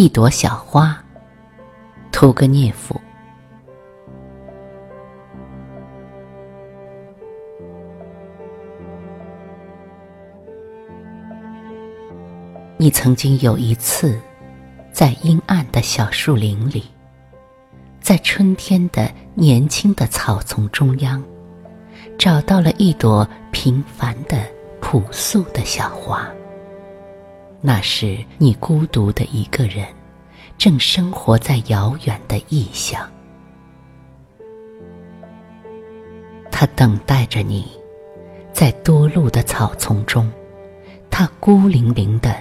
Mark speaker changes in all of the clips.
Speaker 1: 一朵小花，屠格涅夫。你曾经有一次，在阴暗的小树林里，在春天的年轻的草丛中央，找到了一朵平凡的、朴素的小花。那是你孤独的一个人，正生活在遥远的异乡。他等待着你，在多路的草丛中，他孤零零的。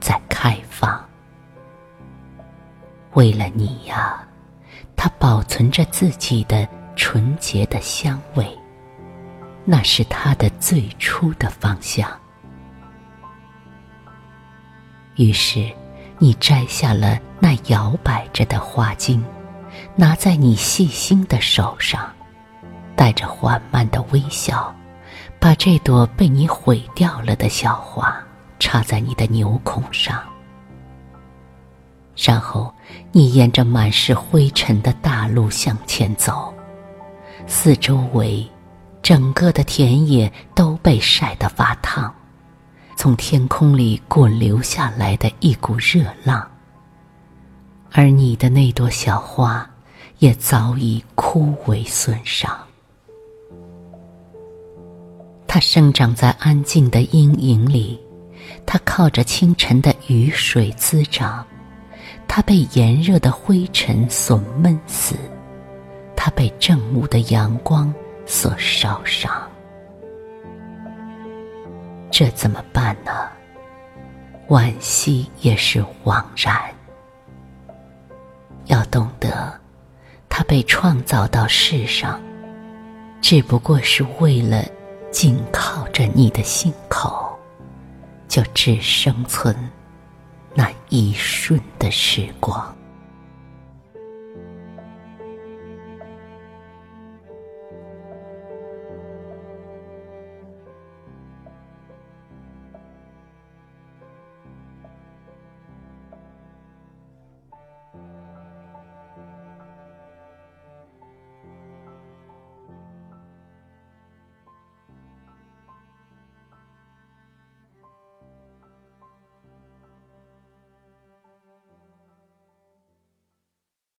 Speaker 1: 在开放，为了你呀，他保存着自己的纯洁的香味，那是他的最初的方向。于是，你摘下了那摇摆着的花茎，拿在你细心的手上，带着缓慢的微笑，把这朵被你毁掉了的小花。插在你的纽孔上，然后你沿着满是灰尘的大路向前走，四周围，整个的田野都被晒得发烫，从天空里滚流下来的一股热浪，而你的那朵小花也早已枯萎损伤，它生长在安静的阴影里。它靠着清晨的雨水滋长，它被炎热的灰尘所闷死，它被正午的阳光所烧伤。这怎么办呢？惋惜也是枉然。要懂得，它被创造到世上，只不过是为了紧靠着你的心口。就只生存那一瞬的时光。